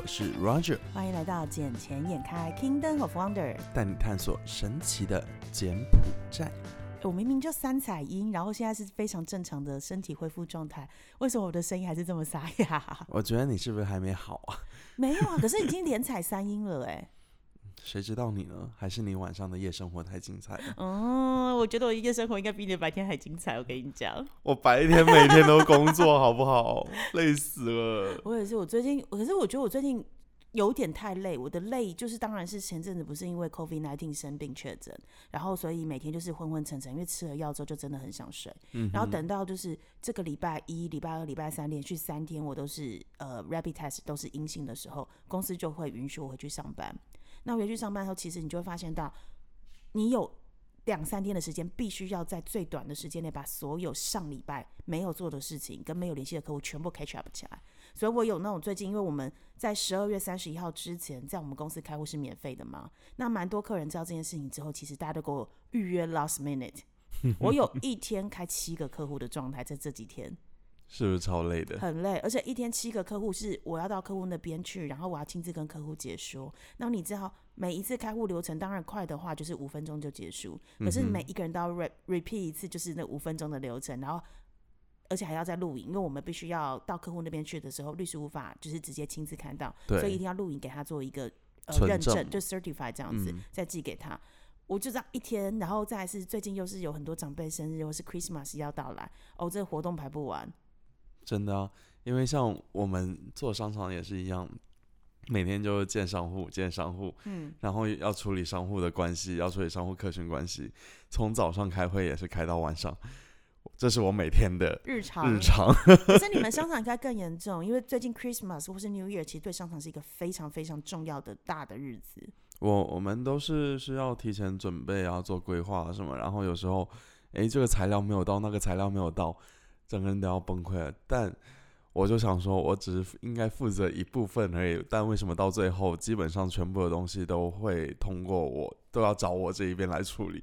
我是 Roger，欢迎来到捡钱眼开 Kingdom of Wonder。带你探索神奇的柬埔寨。我明明就三彩音，然后现在是非常正常的身体恢复状态，为什么我的声音还是这么沙哑？我觉得你是不是还没好啊？没有啊，可是已经连踩三音了哎。谁知道你呢？还是你晚上的夜生活太精彩了？嗯，我觉得我的夜生活应该比你白天还精彩。我跟你讲，我白天每天都工作，好不好？累死了。我也是，我最近，可是我觉得我最近。有点太累，我的累就是，当然是前阵子不是因为 COVID nineteen 生病确诊，然后所以每天就是昏昏沉沉，因为吃了药之后就真的很想睡。嗯。然后等到就是这个礼拜一、礼拜二、礼拜三连续三天我都是呃 rapid test 都是阴性的时候，公司就会允许我回去上班。那回去上班后，其实你就会发现到，你有两三天的时间，必须要在最短的时间内把所有上礼拜没有做的事情跟没有联系的客户全部 catch up 起来。所以我有那种最近，因为我们在十二月三十一号之前在我们公司开户是免费的嘛，那蛮多客人知道这件事情之后，其实大家都给我预约 last minute。我有一天开七个客户的状态，在这几天是不是超累的？很累，而且一天七个客户是我要到客户那边去，然后我要亲自跟客户解说。那你知道每一次开户流程，当然快的话就是五分钟就结束，可是每一个人都要 repeat 一次，就是那五分钟的流程，然后。而且还要再录影，因为我们必须要到客户那边去的时候，律师无法就是直接亲自看到，所以一定要录影给他做一个呃认证，就 certify 这样子，再寄给他。我就这样一天，然后再是最近又是有很多长辈生日，或是 Christmas 要到来，哦，这个活动排不完。真的啊，因为像我们做商场也是一样，每天就见商户，见商户，嗯，然后要处理商户的关系，要处理商户客群关系，从早上开会也是开到晚上。这是我每天的日常。日常。可是你们商场应该更严重，因为最近 Christmas 或是 New Year，其实对商场是一个非常非常重要的大的日子。我我们都是是要提前准备啊，做规划什么，然后有时候，哎，这个材料没有到，那个材料没有到，整个人都要崩溃了。但我就想说，我只是应该负责一部分而已。但为什么到最后，基本上全部的东西都会通过我，都要找我这一边来处理？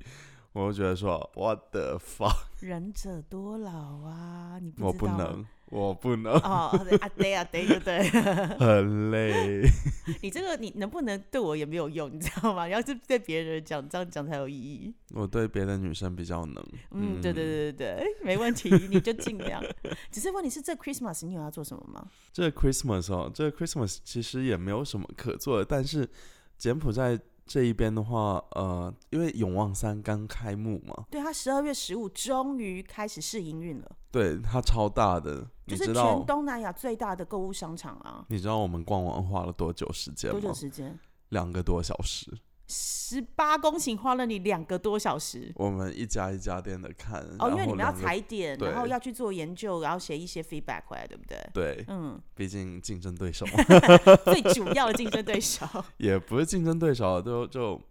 我就觉得说，我的 fuck，仁者多劳啊！你我不能，我不能。哦，啊对啊对对对，很累。你这个你能不能对我也没有用，你知道吗？要是对别人讲，这样讲才有意义。我对别的女生比较能。嗯，对对对对对，没问题，你就尽量。只是问题是，这 Christmas 你有要做什么吗？这 Christmas 哦，这 Christmas 其实也没有什么可做的，但是柬埔寨。这一边的话，呃，因为永旺山刚开幕嘛，对，它十二月十五终于开始试营运了。对，它超大的，就是全东南亚最大的购物商场啊。你知道我们逛完花了多久时间吗？多久时间？两个多小时。十八公顷花了你两个多小时。我们一家一家店的看哦，因为你们要踩点，然后要去做研究，然后写一些 feedback 回来，对不对？对，嗯，毕竟竞争对手，最主要的竞争对手也不是竞争对手，都就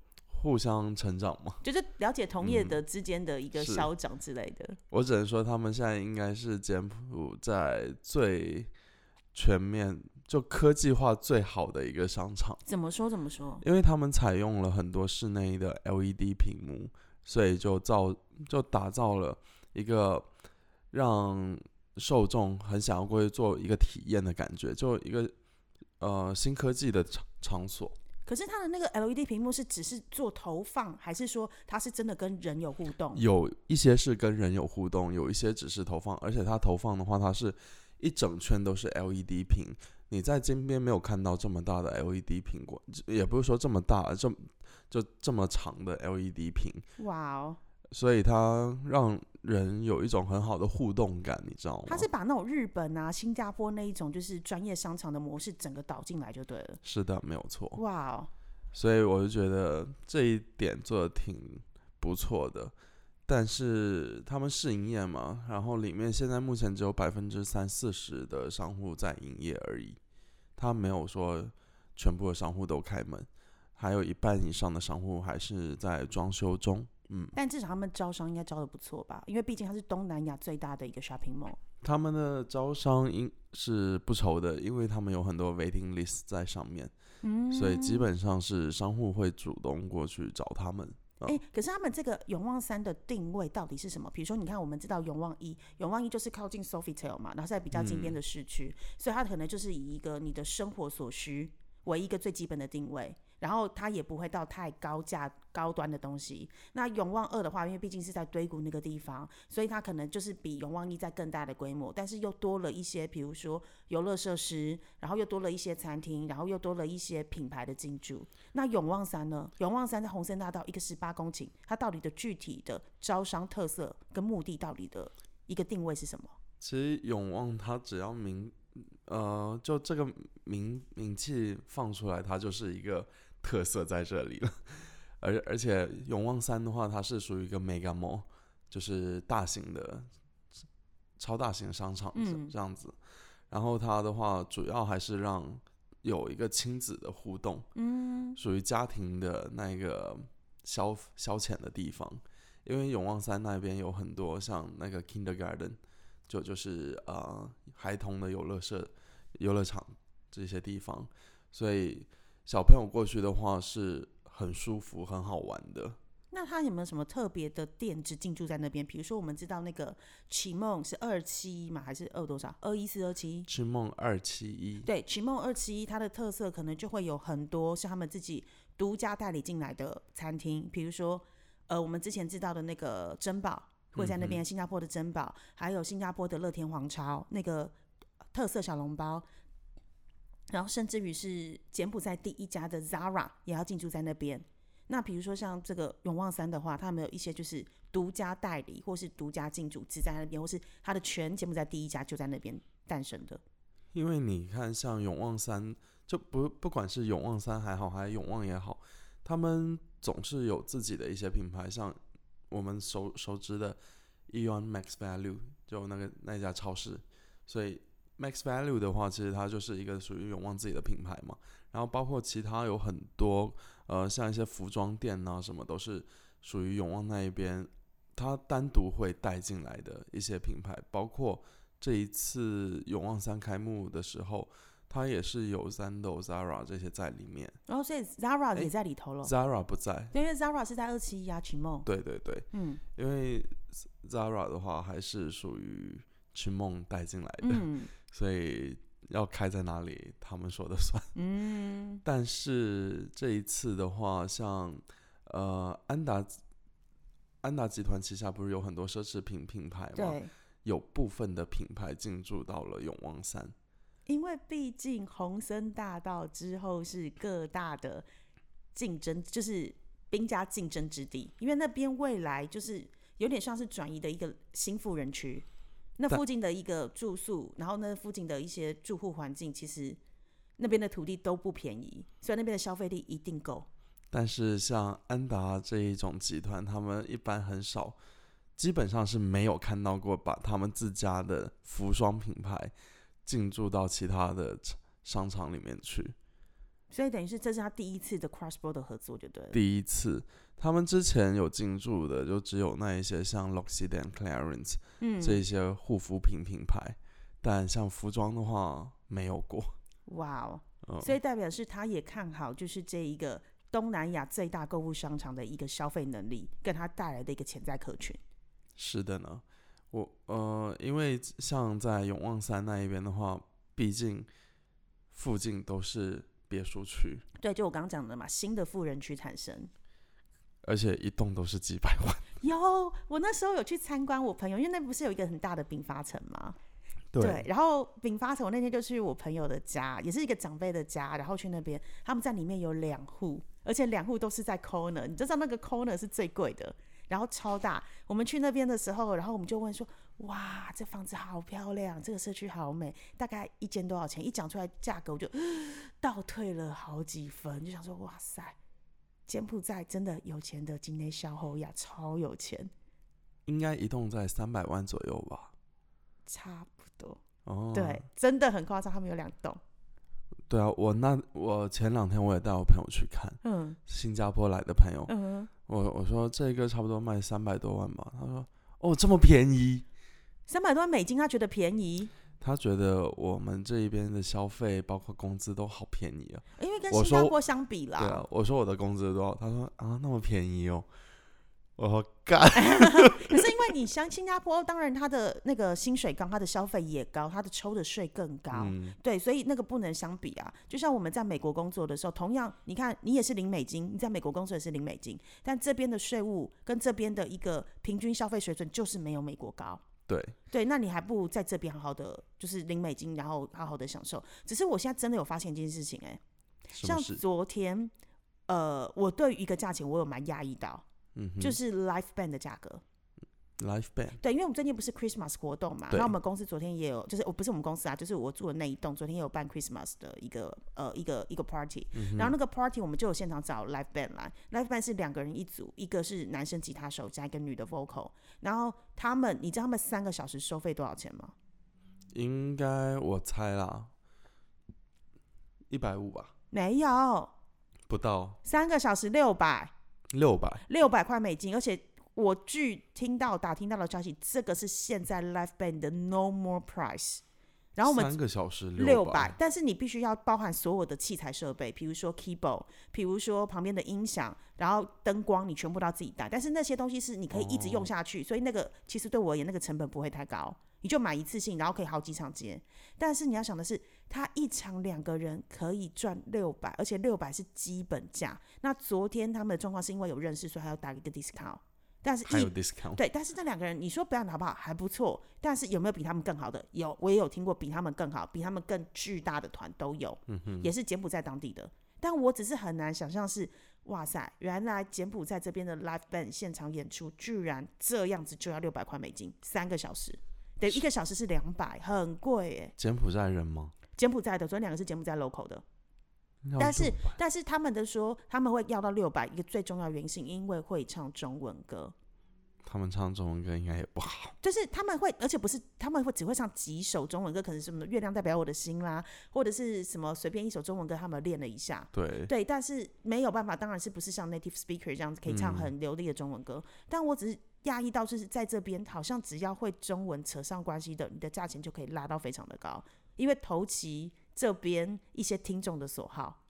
互相成长嘛，就是了解同业的之间的一个消长之类的。我只能说，他们现在应该是柬埔寨最全面。就科技化最好的一个商场，怎么说怎么说？因为他们采用了很多室内的 LED 屏幕，所以就造就打造了一个让受众很想要过去做一个体验的感觉，就一个呃新科技的场场所。可是它的那个 LED 屏幕是只是做投放，还是说它是真的跟人有互动？有一些是跟人有互动，有一些只是投放，而且它投放的话，它是一整圈都是 LED 屏。你在金边没有看到这么大的 LED 屏过，也不是说这么大，这就这么长的 LED 屏。哇哦！所以它让人有一种很好的互动感，你知道吗？它是把那种日本啊、新加坡那一种就是专业商场的模式整个导进来就对了。是的，没有错。哇哦！所以我就觉得这一点做的挺不错的。但是他们试营业嘛，然后里面现在目前只有百分之三四十的商户在营业而已，他没有说全部的商户都开门，还有一半以上的商户还是在装修中。嗯，但至少他们招商应该招的不错吧？因为毕竟它是东南亚最大的一个 shopping mall。他们的招商应是不愁的，因为他们有很多 waiting list 在上面，嗯，所以基本上是商户会主动过去找他们。哎、可是他们这个永旺三的定位到底是什么？比如说，你看，我们知道永旺一，永旺一就是靠近 Sofitel 嘛，然后在比较近边的市区，所以它可能就是以一个你的生活所需为一个最基本的定位，然后它也不会到太高价高端的东西。那永旺二的话，因为毕竟是在堆谷那个地方，所以它可能就是比永旺一在更大的规模，但是又多了一些，比如说游乐设施，然后又多了一些餐厅，然后又多了一些品牌的进驻。那永旺三呢？永旺三在红森大道一个十八公顷，它到底的具体的招商特色跟目的到底的一个定位是什么？其实永旺它只要名，呃，就这个名名气放出来，它就是一个特色在这里了。而而且永旺三的话，它是属于一个 mega mall，就是大型的、超大型商场这样子。然后它的话，主要还是让有一个亲子的互动，嗯，属于家庭的那个消消遣的地方。因为永旺三那边有很多像那个 kindergarten，就就是呃孩童的游乐设、游乐场这些地方，所以小朋友过去的话是很舒服、很好玩的。那它有没有什么特别的店只进驻在那边？比如说，我们知道那个启梦是二七一嘛，还是二多少？二一四二七？启梦二七一，对，启梦二七一，它的特色可能就会有很多是他们自己独家代理进来的餐厅，比如说，呃，我们之前知道的那个珍宝会在那边，新加坡的珍宝，还有新加坡的乐天皇朝那个特色小笼包，然后甚至于是柬埔寨第一家的 Zara 也要进驻在那边。那比如说像这个永旺山的话，他们有一些就是独家代理或是独家进驻只在那边，或是它的全柬埔寨第一家就在那边诞生的。因为你看像永旺山，就不不管是永旺山还好，还是永旺也好，他们总是有自己的一些品牌，像我们熟熟知的 Eon Max Value，就那个那家超市，所以 Max Value 的话，其实它就是一个属于永旺自己的品牌嘛。然后包括其他有很多呃，像一些服装店啊什么，都是属于永旺那一边，它单独会带进来的一些品牌，包括这一次永旺三开幕的时候，它也是有 Zando、Zara 这些在里面然后所以 Zara 也在里头了，，Zara 不在。因为 Zara 是在二七一啊，启梦，对对对，嗯因为 Zara 的话还是属于群梦带进来的，嗯 所以要开在哪里，他们说的算。嗯，但是这一次的话，像呃安达安达集团旗下不是有很多奢侈品品牌吗？对，有部分的品牌进驻到了永旺山。因为毕竟红森大道之后是各大的竞争，就是兵家竞争之地，因为那边未来就是有点像是转移的一个新富人区，那附近的一个住宿，然后那附近的一些住户环境，其实那边的土地都不便宜，所以那边的消费力一定够。但是像安达这一种集团，他们一般很少，基本上是没有看到过把他们自家的服装品牌进驻到其他的商场里面去。所以等于是这是他第一次的 cross border 合作，就对了。第一次，他们之前有进驻的，就只有那一些像 L'Occitane、Clarins 嗯，这一些护肤品品牌，但像服装的话没有过。哇哦，嗯，所以代表是他也看好，就是这一个东南亚最大购物商场的一个消费能力，跟他带来的一个潜在客群。是的呢，我呃，因为像在永旺山那一边的话，毕竟附近都是别墅区，对，就我刚刚讲的嘛，新的富人区产生。而且一栋都是几百万。有，我那时候有去参观我朋友，因为那不是有一个很大的丙发城吗？对，然后丙发城，我那天就去我朋友的家，也是一个长辈的家，然后去那边，他们在里面有两户，而且两户都是在 corner，你知道那个 corner 是最贵的，然后超大。我们去那边的时候，然后我们就问说，哇，这房子好漂亮，这个社区好美，大概一间多少钱？一讲出来价格，我就倒退了好几分，就想说，哇塞，柬埔寨真的有钱的今天小侯呀，超有钱，应该一栋在三百万左右吧。差不多，哦，对，真的很夸张，他们有两栋，对啊，我那我前两天我也带我朋友去看，嗯新加坡来的朋友，嗯。我我说这个差不多卖三百多万吧，他说哦这么便宜，三百多万美金，他觉得便宜。他觉得我们这一边的消费包括工资都好便宜啊。因为跟新加坡相比啦，对啊，我说我的工资多少，他说啊那么便宜哦。我说干，可是因为你像新加坡，当然它的那个薪水高，它的消费也高，它的抽的税更高，嗯，对，所以那个不能相比啊。就像我们在美国工作的时候，同样你看你也是零美金，你在美国工作也是零美金，但这边的税务跟这边的一个平均消费水准就是没有美国高。对，对，那你还不如在这边好好的，就是领美金，然后好好的享受。只是我现在真的有发现一件事情、哎，像？昨天，呃，我对于一个价钱我有蛮压抑到，嗯，就是 Life Band 的价格。Life band，对，因为我们最近不是 Christmas 活动嘛，对。那我们公司昨天也有，就是我不是我们公司啊，就是我住的那一栋，昨天也有办 Christmas 的一个呃一个一个 party，、然后那个 party 我们就有现场找 live band 来，live band 是两个人一组，一个是男生吉他手加一个女的 vocal，然后他们，你知道他们三个小时收费多少钱吗？应该我猜啦，一百五吧，没有，不到。三个小时六百，六百。六百块美金，而且我据听到打听到的消息，这个是现在 live band 的 no more price。然后我们三个小时六百百，，但是你必须要包含所有的器材设备，比如说 keyboard，比如说旁边的音响，然后灯光，你全部都要自己带。但是那些东西是你可以一直用下去，所以那个其实对我而言，那个成本不会太高，你就买一次性，然后可以好几场接。但是你要想的是，他一场两个人可以赚六百，而且六百是基本价。那昨天他们的状况是因为有认识，所以还要打一个 discount。但是一还有 discount，对，但是那两个人，你说表演的好不好？还不错。但是有没有比他们更好的？有，我也有听过比他们更好、比他们更巨大的团都有，嗯也是柬埔寨当地的。但我只是很难想象是，哇塞，原来柬埔寨这边的 live band 现场演出居然这样子就要六百块美金，三个小时，等于一个小时是两百，很贵耶。柬埔寨人吗？柬埔寨的，昨天两个是柬埔寨 local 的，要但是但是他们的说他们会要到六百，一个最重要原因是因为会唱中文歌。他们唱中文歌应该也不好。就是他们会，而且不是他们会只会唱几首中文歌，可能是什么“月亮代表我的心”啦，或者是什么随便一首中文歌，他们练了一下。对，对，但是没有办法，当然是不是像 native speaker 这样子可以唱嗯很流利的中文歌。但我只是讶异到，就是在这边好像只要会中文扯上关系的，你的价钱就可以拉到非常的高，因为头旗这边一些听众的所好，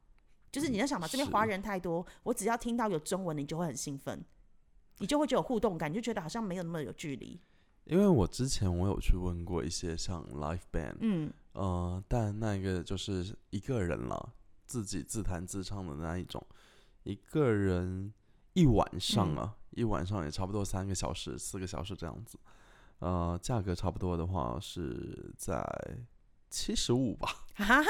就是你要想嘛，这边华人太多，我只要听到有中文，你就会很兴奋，你就会觉得有互动感，你就觉得好像没有那么有距离。因为我之前我有去问过一些像 live band，嗯，呃，但那个就是一个人了，自己自弹自唱的那一种，一个人一晚上嗯。啊，一晚上也差不多三个小时、四个小时这样子。呃，价格差不多的话是在七十五吧。啊，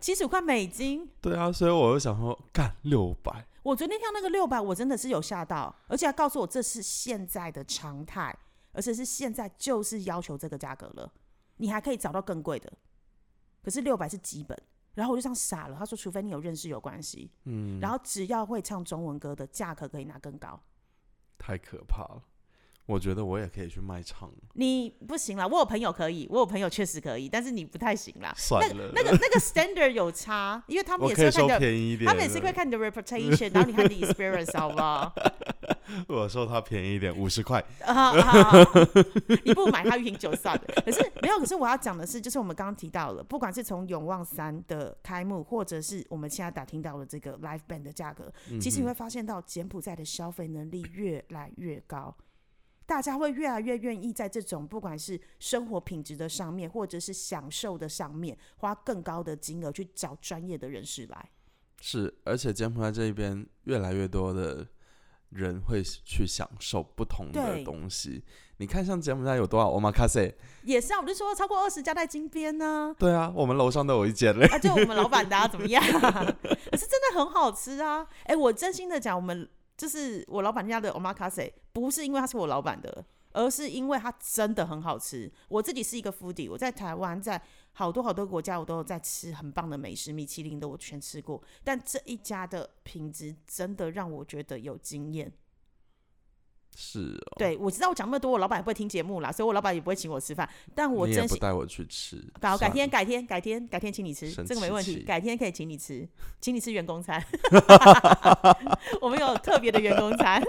七十五块美金。对啊，所以我就想说，干六百，我昨天看那个六百，我真的是有吓到，而且还告诉我这是现在的常态，而且是现在就是要求这个价格了，你还可以找到更贵的，可是六百是基本。然后我就这样傻了，他说除非你有认识有关系，嗯，然后只要会唱中文歌的价格可以拿更高。太可怕了。我觉得我也可以去卖唱，你不行啦，我有朋友可以，我有朋友确实可以，但是你不太行啦。算了，那个那个 standard 有差，因为他们也是会看你的，他们也是会看你的 reputation，然后你看你的 experience 好不好？我收他便宜一点，五十块。啊啊！你不如买他一瓶酒算了。可是没有，可是我要讲的是，就是我们刚刚提到了，不管是从永旺三的开幕，或者是我们现在打听到了这个 live band 的价格，其实你会发现到柬埔寨的消费能力越来越高。大家会越来越愿意在这种不管是生活品质的上面，或者是享受的上面，花更高的金额去找专业的人士来。是，而且柬埔寨这边越来越多的人会去享受不同的对东西。你看，像柬埔寨有多少 omakase？也是啊，我就说超过二十家在金边呢、对啊，我们楼上都有一间嘞。啊，就我们老板的、啊、怎么样？可是真的很好吃啊！哎、我真心的讲，我们就是我老板家的 omakase，不是因为他是我老板的，而是因为他真的很好吃。我自己是一个 foodie，我在台湾，在好多好多国家，我都有在吃很棒的美食，米其林的我全吃过，但这一家的品质真的让我觉得有经验。是哦，对我知道我讲那么多，我老板也不会听节目啦，所以我老板也不会请我吃饭，但我你也真心。不带我去吃。好，改天改天改天改天请你吃，生这个没问题。改天可以请你吃，请你吃员工餐。我们有特别的员工餐，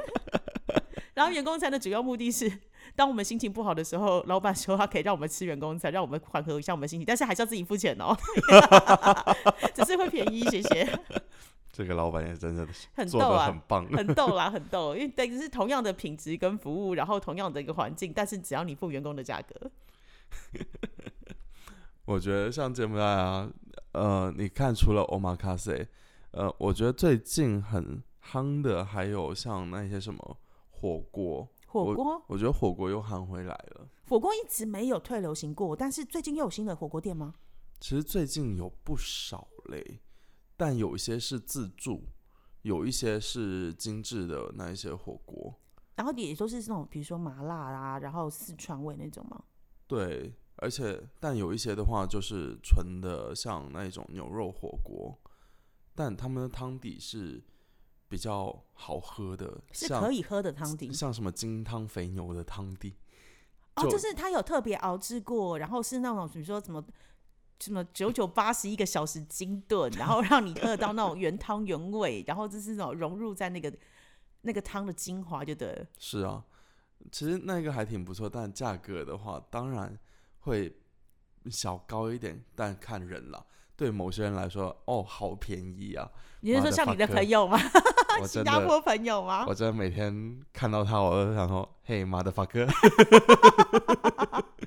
然后员工餐的主要目的是当我们心情不好的时候，老板说他可以让我们吃员工餐，让我们缓和一下我们心情，但是还是要自己付钱哦，只是会便宜，谢谢。这个老板也真的很逗啊，很棒，很逗啦，很逗。因为等于是同样的品质跟服务，然后同样的一个环境，但是只要你付员工的价格。我觉得像柬埔寨啊，呃，你看除了 omakase，呃，我觉得最近很夯的还有像那些什么火锅。火锅，我觉得火锅又夯回来了。火锅一直没有退流行过，但是最近又有新的火锅店吗？其实最近有不少嘞，但有一些是自助，有一些是精致的那一些火锅。然后也都是那种，比如说麻辣啊，然后四川味那种吗？对，而且但有一些的话就是纯的，像那种牛肉火锅，但他们的汤底是。比较好喝的，是可以喝的汤底，像什么金汤肥牛的汤底。哦，就是它有特别熬制过，然后是那种比如说什么什么九九八十一个小时精炖，然后 让你喝到那种原汤原味，然后就是那种融入在那个那个汤的精华，就对。是啊，其实那个还挺不错，但价格的话当然会小高一点，但看人了。对某些人来说，哦，好便宜啊！你是说像你的朋友吗？新加坡朋友吗？我真的每天看到他，我都想说：“嘿，妈的法哥！”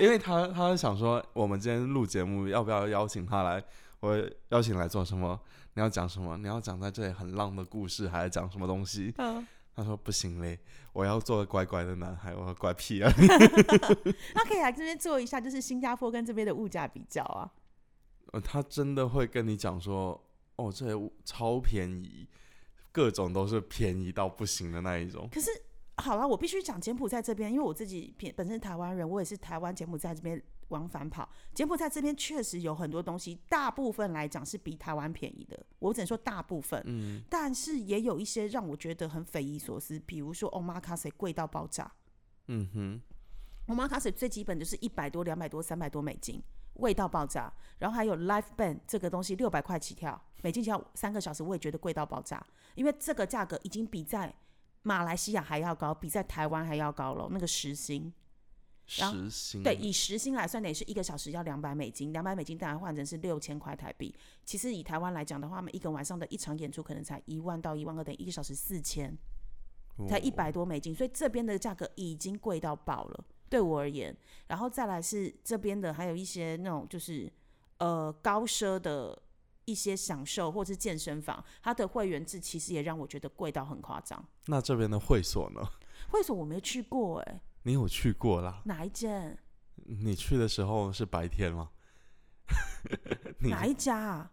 因为他他想说，我们今天录节目要不要邀请他来？我邀请来做什么？你要讲什么？你要讲在这里很浪的故事，还是讲什么东西？嗯，他说不行嘞，我要做个乖乖的男孩，我要乖 屁啊！那可以来这边做一下，就是新加坡跟这边的物价比较啊。呃，他真的会跟你讲说：“哦，这超便宜。”各种都是便宜到不行的那一种。可是好了，我必须讲柬埔寨这边，因为我自己本身台湾人，我也是台湾柬埔寨这边往返跑。柬埔寨这边确实有很多东西，大部分来讲是比台湾便宜的。我只能说大部分，嗯，但是也有一些让我觉得很匪夷所思，比如说 omakase 贵到爆炸。嗯哼，omakase 最基本就是一百多、两百多、三百多美金。味道爆炸，然后还有 live band 这个东西六百块起跳，美金跳三个小时，我也觉得贵到爆炸，因为这个价格已经比在马来西亚还要高，比在台湾还要高了。那个时薪，时薪对，以时薪来算，得是一个小时要两百美金，两百美金当然换成是六千块台币。其实以台湾来讲的话，我们一个晚上的一场演出可能才一万到一万二，等一个小时四千，才一百多美金，所以这边的价格已经贵到爆了。对我而言，然后再来是这边的，还有一些那种就是呃高奢的一些享受，或是健身房，它的会员制其实也让我觉得贵到很夸张。那这边的会所呢？会所我没去过哎。你有去过啦？哪一间？你去的时候是白天吗？哪一家啊？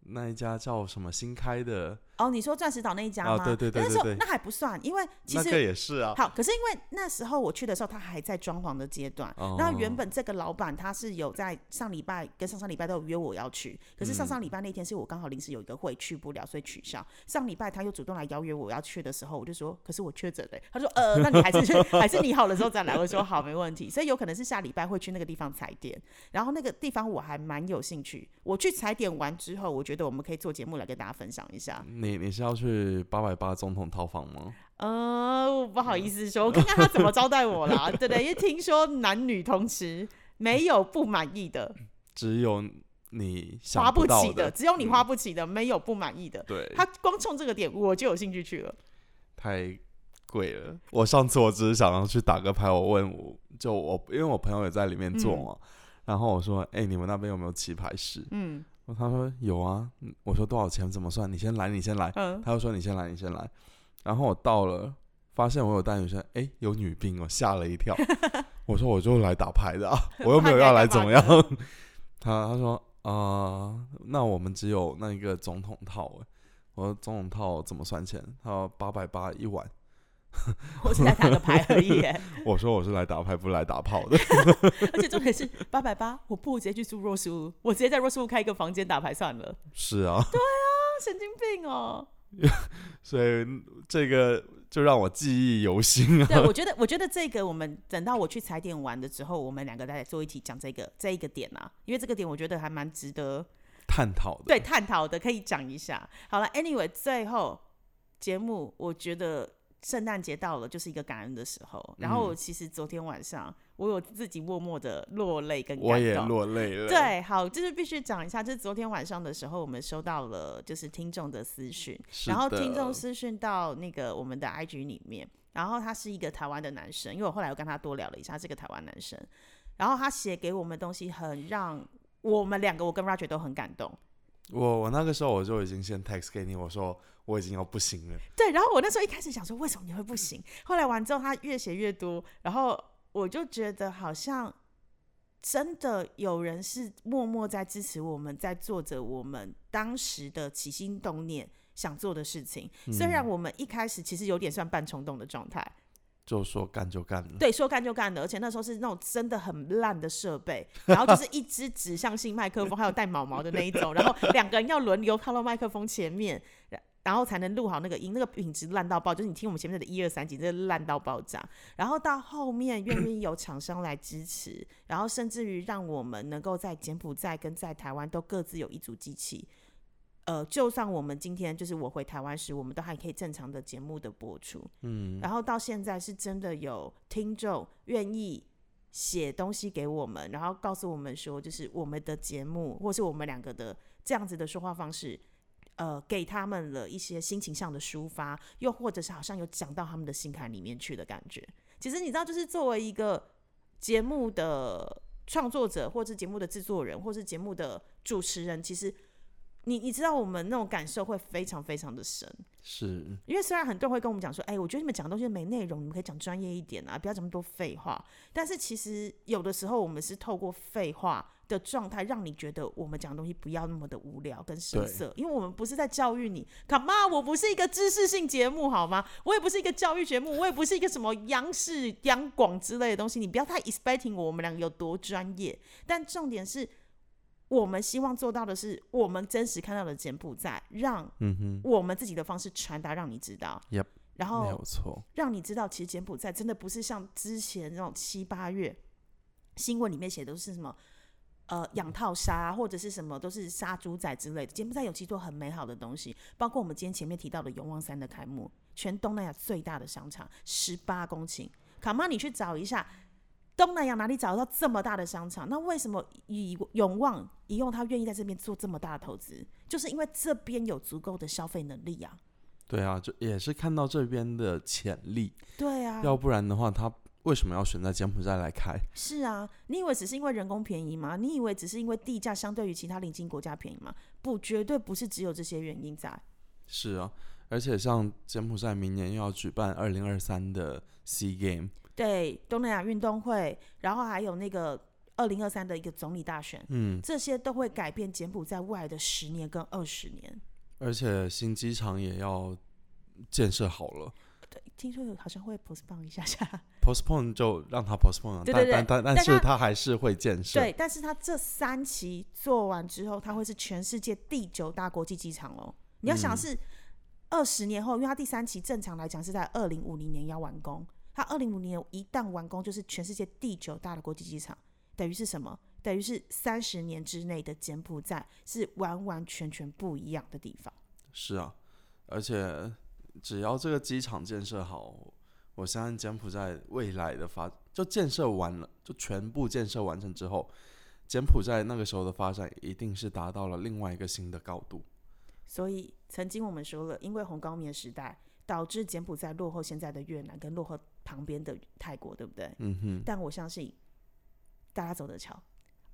那一家叫什么新开的？哦，你说钻石岛那一家吗？对对对对对，那还不算，因为其实也是啊。好，可是因为那时候我去的时候，他还在装潢的阶段。那原本这个老板他是有在上礼拜跟上上礼拜都有约我要去，可是上上礼拜那天是我刚好临时有一个会去不了，所以取消。上礼拜他又主动来邀约我要去的时候，我就说，可是我确诊了。他说，呃，那你还是去，还是你好了之后再来。我说好，没问题。所以有可能是下礼拜会去那个地方踩点，然后那个地方我还蛮有兴趣。我去踩点完之后，我觉得我们可以做节目来跟大家分享一下。你你是要去？八百八总统套房吗？呃，不好意思说，我看看他怎么招待我啦。对 对，因为听说男女同吃，没有不满意的，只有你花不起的，只有你花不起的，没有不满意的。对，他光冲这个点，我就有兴趣去了。太贵了。我上次我只是想要去打个牌，我问我就我，因为我朋友也在里面做嘛，然后我说，哎，你们那边有没有棋牌室？嗯。他说有啊，我说多少钱？怎么算？你先来，你先来。他就说你先来，你先来。然后我到了，发现我有带女生，哎，有女兵哦，吓了一跳。我说我就来打牌的啊，我又没有要来怎么样。他他说啊，那我们只有那一个总统套。我说总统套怎么算钱？他说八百八一晚。我是来打个牌而已。我说我是来打牌，不是来打炮的。而且重点是八百八，我不如直接去住若斯屋，我直接在若斯屋开一个房间打牌算了。是啊。对啊，神经病哦。所以这个就让我记忆犹新啊。对，我觉得，我觉得这个我们等到我去踩点玩的时候，我们两个再做一起讲这个这一个点啊，因为这个点我觉得还蛮值得探讨的。对，探讨的可以讲一下。好了，Anyway，最后节目我觉得。圣诞节到了，就是一个感恩的时候。然后我其实昨天晚上，我有自己默默的落泪跟感动。我也落泪了。对，好，就是必须讲一下，就是昨天晚上的时候，我们收到了就是听众的私讯，然后听众私讯到那个我们的 IG 里面，然后他是一个台湾的男生，因为我后来又跟他多聊了一下，他是个台湾男生，然后他写给我们东西很让我们两个，我跟 Roger 都很感动。我我那个时候我就已经先 text 给你，我说我已经要不行了。对，然后我那时候一开始想说，为什么你会不行？后来完之后，他越写越多，然后我就觉得好像真的有人是默默在支持我们，在做着我们当时的起心动念想做的事情。虽然我们一开始其实有点算半冲动的状态。就说干就干了，对，说干就干了，而且那时候是那种真的很烂的设备，然后就是一支指向性麦克风，还有带毛毛的那一种，然后两个人要轮流靠到麦克风前面，然后才能录好那个音，那个品质烂到爆，就是你听我们前面的一二三集，真的烂到爆炸。然后到后面愿意有厂商来支持，然后甚至于让我们能够在柬埔寨跟在台湾都各自有一组机器。呃，就算我们今天就是我回台湾时，我们都还可以正常的节目的播出，嗯，然后到现在是真的有听众愿意写东西给我们，然后告诉我们说，就是我们的节目或是我们两个的这样子的说话方式，呃，给他们了一些心情上的抒发，又或者是好像有讲到他们的心坎里面去的感觉。其实你知道，就是作为一个节目的创作者，或是节目的制作人，或是节目的主持人，其实。你你知道我们那种感受会非常非常的深，是因为虽然很多人会跟我们讲说，哎，我觉得你们讲的东西没内容，你们可以讲专业一点啊，不要这么多废话。但是其实有的时候我们是透过废话的状态，让你觉得我们讲的东西不要那么的无聊跟生涩，因为我们不是在教育你。Come on，？我不是一个知识性节目好吗？我也不是一个教育节目，我也不是一个什么央视、央广之类的东西。你不要太 expecting 我们两个有多专业。但重点是。我们希望做到的是，我们真实看到的柬埔寨，让我们自己的方式传达，让你知道。然后没有错，让你知道，其实柬埔寨真的不是像之前那种七八月新闻里面写的都是什么呃养套杀或者是什么都是杀猪仔之类的。柬埔寨有几多很美好的东西，包括我们今天前面提到的永旺山的开幕，全东南亚最大的商场，十八公顷。卡妈，你去找一下。东南亚哪里找得到这么大的商场？那为什么以永旺以用他愿意在这边做这么大的投资？就是因为这边有足够的消费能力啊。对啊，就也是看到这边的潜力。对啊，要不然的话，他为什么要选在柬埔寨来开？是啊，你以为只是因为人工便宜吗？你以为只是因为地价相对于其他邻近国家便宜吗？不，绝对不是只有这些原因在。是啊，而且像柬埔寨明年又要举办二零二三的 Sea Game。对东南亚运动会，然后还有那个二零二三的一个总理大选，嗯，这些都会改变柬埔寨未来的十年跟二十年。而且新机场也要建设好了。对，听说好像会 postpone 一下下。postpone 就让它 postpone，对对对，但但但是它还是会建设。对，但是它这三期做完之后，它会是全世界第九大国际机场哦。你要想是二十年后，因为它第三期正常来讲是在二零五零年要完工。它二零五年一旦完工，就是全世界第九大的国际机场，等于是什么？等于是三十年之内的柬埔寨是完完全全不一样的地方。是啊，而且只要这个机场建设好，我相信柬埔寨未来的发就建设完了，就全部建设完成之后，柬埔寨那个时候的发展一定是达到了另外一个新的高度。所以曾经我们说了，因为红高棉时代。导致柬埔寨落后现在的越南，跟落后旁边的泰国，对不对？嗯哼。但我相信大家走得巧，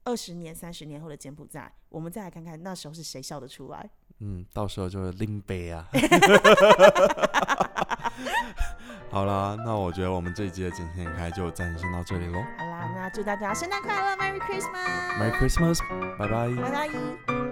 二十年、三十年后的柬埔寨，我们再来看看那时候是谁笑得出来。嗯，到时候就是拎杯啊。好啦，那我觉得我们这一集的今天开就暂时先到这里喽。好啦，那祝大家圣诞快乐，Merry Christmas！Merry Christmas，拜拜，拜拜。